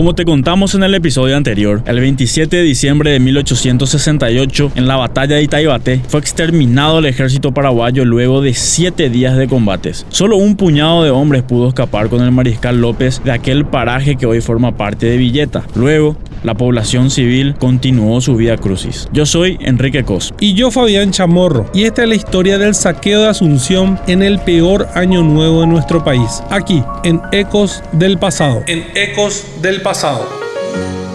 Como te contamos en el episodio anterior, el 27 de diciembre de 1868, en la batalla de Itaibate, fue exterminado el ejército paraguayo luego de siete días de combates. Solo un puñado de hombres pudo escapar con el mariscal López de aquel paraje que hoy forma parte de Villeta. Luego, la población civil continuó su vida crucis. Yo soy Enrique Cos. Y yo Fabián Chamorro. Y esta es la historia del saqueo de Asunción en el peor año nuevo de nuestro país. Aquí, en Ecos del Pasado. En Ecos del Pasado. passar.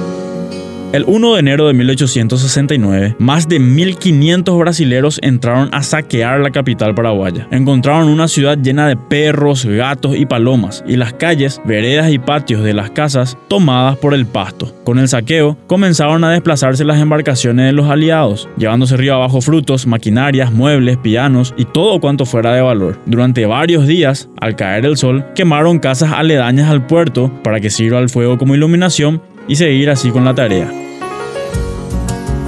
El 1 de enero de 1869, más de 1.500 brasileros entraron a saquear la capital paraguaya. Encontraron una ciudad llena de perros, gatos y palomas, y las calles, veredas y patios de las casas tomadas por el pasto. Con el saqueo, comenzaron a desplazarse las embarcaciones de los aliados, llevándose río abajo frutos, maquinarias, muebles, pianos y todo cuanto fuera de valor. Durante varios días, al caer el sol, quemaron casas aledañas al puerto para que sirva el fuego como iluminación y seguir así con la tarea.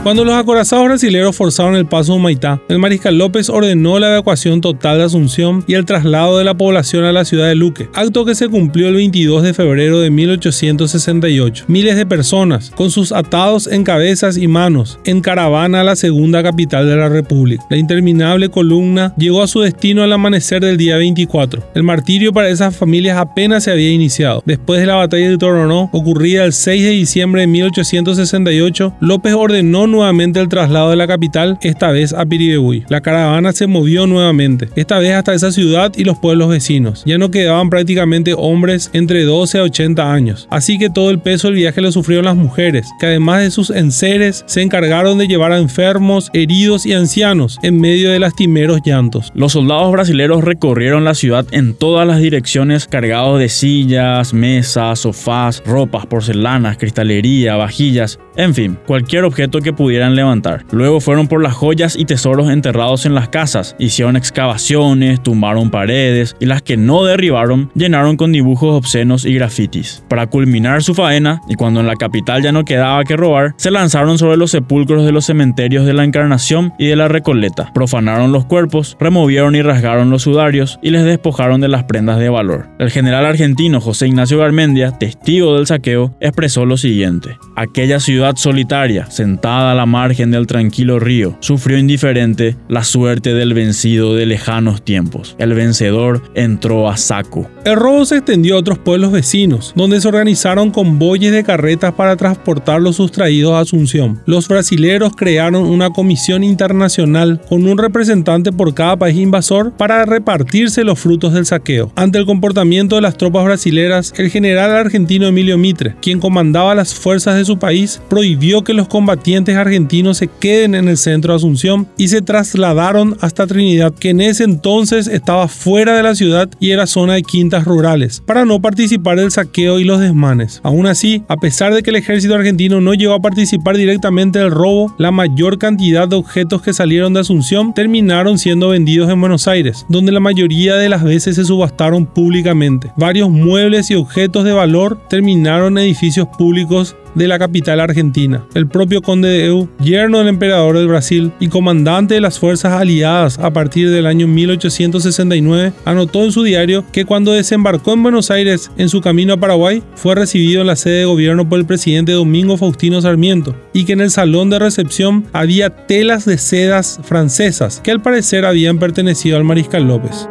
Cuando los acorazados brasileños forzaron el paso a Humaitá, el mariscal López ordenó la evacuación total de Asunción y el traslado de la población a la ciudad de Luque, acto que se cumplió el 22 de febrero de 1868. Miles de personas, con sus atados en cabezas y manos, en caravana a la segunda capital de la República. La interminable columna llegó a su destino al amanecer del día 24. El martirio para esas familias apenas se había iniciado. Después de la batalla de Toronó, ocurrida el 6 de diciembre de 1868, López ordenó nuevamente el traslado de la capital, esta vez a Piribebuy. La caravana se movió nuevamente, esta vez hasta esa ciudad y los pueblos vecinos. Ya no quedaban prácticamente hombres entre 12 a 80 años, así que todo el peso del viaje lo sufrieron las mujeres, que además de sus enseres se encargaron de llevar a enfermos, heridos y ancianos en medio de lastimeros llantos. Los soldados brasileños recorrieron la ciudad en todas las direcciones cargados de sillas, mesas, sofás, ropas, porcelanas, cristalería, vajillas, en fin, cualquier objeto que pudieran levantar. Luego fueron por las joyas y tesoros enterrados en las casas, hicieron excavaciones, tumbaron paredes y las que no derribaron llenaron con dibujos obscenos y grafitis. Para culminar su faena, y cuando en la capital ya no quedaba que robar, se lanzaron sobre los sepulcros de los cementerios de la Encarnación y de la Recoleta, profanaron los cuerpos, removieron y rasgaron los sudarios y les despojaron de las prendas de valor. El general argentino José Ignacio Garmendia, testigo del saqueo, expresó lo siguiente: Aquella ciudad solitaria, sentada a la margen del tranquilo río, sufrió indiferente la suerte del vencido de lejanos tiempos. El vencedor entró a saco. El robo se extendió a otros pueblos vecinos, donde se organizaron convoyes de carretas para transportar los sustraídos a Asunción. Los brasileros crearon una comisión internacional con un representante por cada país invasor para repartirse los frutos del saqueo. Ante el comportamiento de las tropas brasileras, el general argentino Emilio Mitre, quien comandaba las fuerzas de su país, prohibió que los combatientes argentinos se queden en el centro de Asunción y se trasladaron hasta Trinidad, que en ese entonces estaba fuera de la ciudad y era zona de rurales, para no participar del saqueo y los desmanes. Aún así, a pesar de que el ejército argentino no llegó a participar directamente del robo, la mayor cantidad de objetos que salieron de Asunción terminaron siendo vendidos en Buenos Aires, donde la mayoría de las veces se subastaron públicamente. Varios muebles y objetos de valor terminaron en edificios públicos de la capital argentina. El propio conde de Eu, yerno del emperador del Brasil y comandante de las fuerzas aliadas a partir del año 1869, anotó en su diario que cuando desembarcó en Buenos Aires en su camino a Paraguay, fue recibido en la sede de gobierno por el presidente Domingo Faustino Sarmiento y que en el salón de recepción había telas de sedas francesas que al parecer habían pertenecido al mariscal López.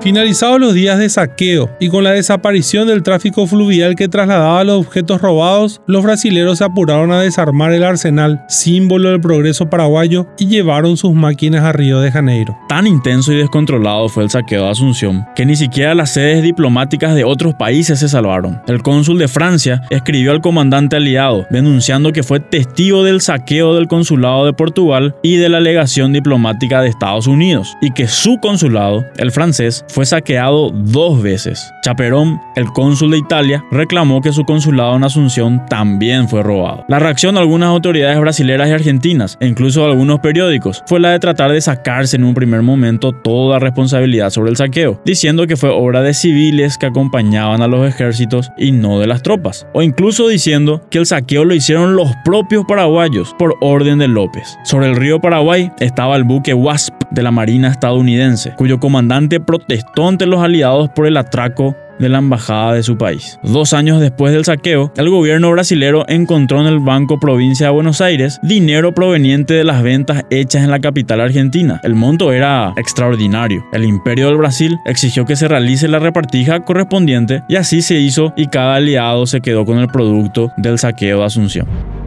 Finalizados los días de saqueo y con la desaparición del tráfico fluvial que trasladaba los objetos robados, los brasileros se apuraron a desarmar el arsenal, símbolo del progreso paraguayo, y llevaron sus máquinas a Río de Janeiro. Tan intenso y descontrolado fue el saqueo de Asunción que ni siquiera las sedes diplomáticas de otros países se salvaron. El cónsul de Francia escribió al comandante aliado denunciando que fue testigo del saqueo del consulado de Portugal y de la legación diplomática de Estados Unidos y que su consulado, el francés, fue saqueado dos veces. Chaperón, el cónsul de Italia, reclamó que su consulado en Asunción también fue robado. La reacción de algunas autoridades brasileñas y argentinas, e incluso de algunos periódicos, fue la de tratar de sacarse en un primer momento toda responsabilidad sobre el saqueo, diciendo que fue obra de civiles que acompañaban a los ejércitos y no de las tropas, o incluso diciendo que el saqueo lo hicieron los propios paraguayos por orden de López. Sobre el río Paraguay estaba el buque Wasp de la Marina estadounidense, cuyo comandante protestó protestó los aliados por el atraco de la embajada de su país. Dos años después del saqueo, el gobierno brasilero encontró en el Banco Provincia de Buenos Aires dinero proveniente de las ventas hechas en la capital argentina. El monto era extraordinario. El imperio del Brasil exigió que se realice la repartija correspondiente y así se hizo y cada aliado se quedó con el producto del saqueo de Asunción.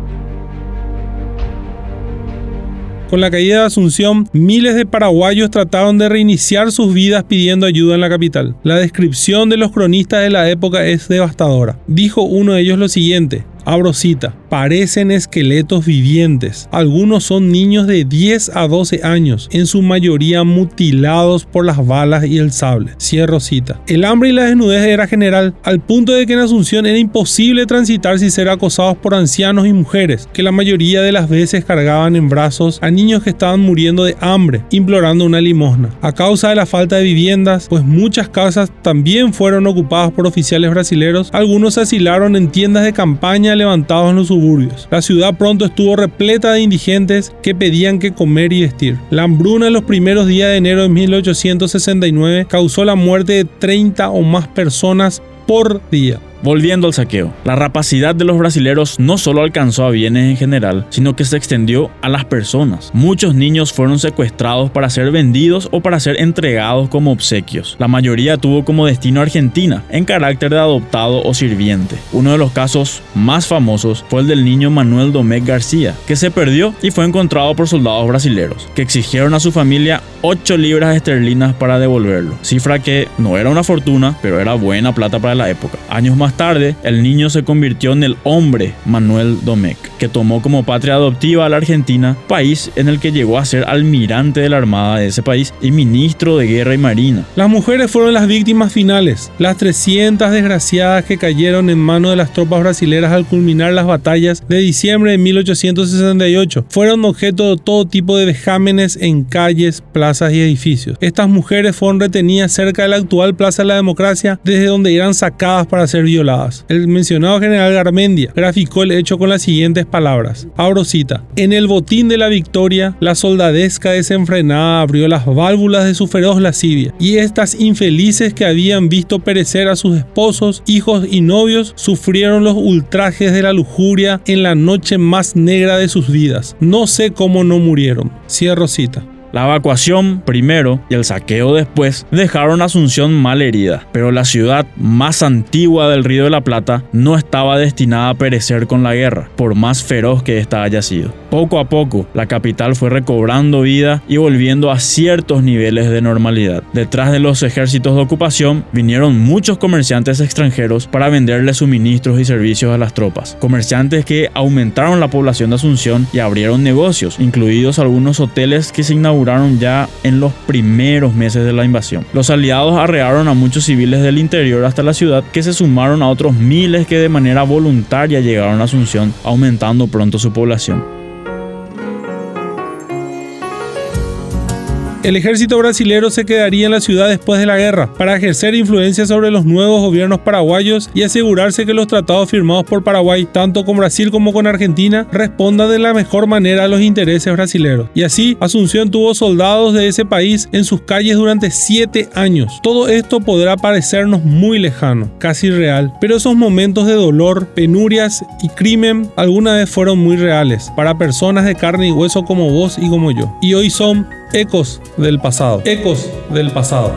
Con la caída de Asunción, miles de paraguayos trataron de reiniciar sus vidas pidiendo ayuda en la capital. La descripción de los cronistas de la época es devastadora. Dijo uno de ellos lo siguiente, Abro cita. Parecen esqueletos vivientes. Algunos son niños de 10 a 12 años, en su mayoría mutilados por las balas y el sable. Cierro cita. El hambre y la desnudez era general, al punto de que en Asunción era imposible transitar sin ser acosados por ancianos y mujeres, que la mayoría de las veces cargaban en brazos a niños que estaban muriendo de hambre, implorando una limosna. A causa de la falta de viviendas, pues muchas casas también fueron ocupadas por oficiales brasileños, algunos se asilaron en tiendas de campaña levantados en los suburbios. La ciudad pronto estuvo repleta de indigentes que pedían que comer y vestir. La hambruna en los primeros días de enero de 1869 causó la muerte de 30 o más personas por día. Volviendo al saqueo, la rapacidad de los brasileros no solo alcanzó a bienes en general, sino que se extendió a las personas. Muchos niños fueron secuestrados para ser vendidos o para ser entregados como obsequios. La mayoría tuvo como destino Argentina, en carácter de adoptado o sirviente. Uno de los casos más famosos fue el del niño Manuel Domecq García, que se perdió y fue encontrado por soldados brasileros, que exigieron a su familia 8 libras esterlinas para devolverlo, cifra que no era una fortuna, pero era buena plata para la época. Años más tarde, el niño se convirtió en el hombre Manuel Domecq, que tomó como patria adoptiva a la Argentina, país en el que llegó a ser almirante de la Armada de ese país y ministro de Guerra y Marina. Las mujeres fueron las víctimas finales, las 300 desgraciadas que cayeron en manos de las tropas brasileras al culminar las batallas de diciembre de 1868. Fueron objeto de todo tipo de vejámenes en calles, plazas y edificios. Estas mujeres fueron retenidas cerca de la actual Plaza de la Democracia, desde donde eran sacadas para ser violadas el mencionado general Garmendia graficó el hecho con las siguientes palabras. Abro cita. En el botín de la victoria, la soldadesca desenfrenada abrió las válvulas de su feroz lascivia, y estas infelices que habían visto perecer a sus esposos, hijos y novios, sufrieron los ultrajes de la lujuria en la noche más negra de sus vidas. No sé cómo no murieron. Cierro cita. La evacuación primero y el saqueo después dejaron a Asunción mal herida, pero la ciudad más antigua del Río de la Plata no estaba destinada a perecer con la guerra, por más feroz que ésta haya sido. Poco a poco, la capital fue recobrando vida y volviendo a ciertos niveles de normalidad. Detrás de los ejércitos de ocupación vinieron muchos comerciantes extranjeros para venderle suministros y servicios a las tropas. Comerciantes que aumentaron la población de Asunción y abrieron negocios, incluidos algunos hoteles que se inauguraron ya en los primeros meses de la invasión. Los aliados arrearon a muchos civiles del interior hasta la ciudad que se sumaron a otros miles que de manera voluntaria llegaron a Asunción, aumentando pronto su población. El ejército brasilero se quedaría en la ciudad después de la guerra para ejercer influencia sobre los nuevos gobiernos paraguayos y asegurarse que los tratados firmados por Paraguay, tanto con Brasil como con Argentina, respondan de la mejor manera a los intereses brasileños. Y así, Asunción tuvo soldados de ese país en sus calles durante siete años. Todo esto podrá parecernos muy lejano, casi real, pero esos momentos de dolor, penurias y crimen alguna vez fueron muy reales para personas de carne y hueso como vos y como yo. Y hoy son ecos del pasado. Ecos del pasado.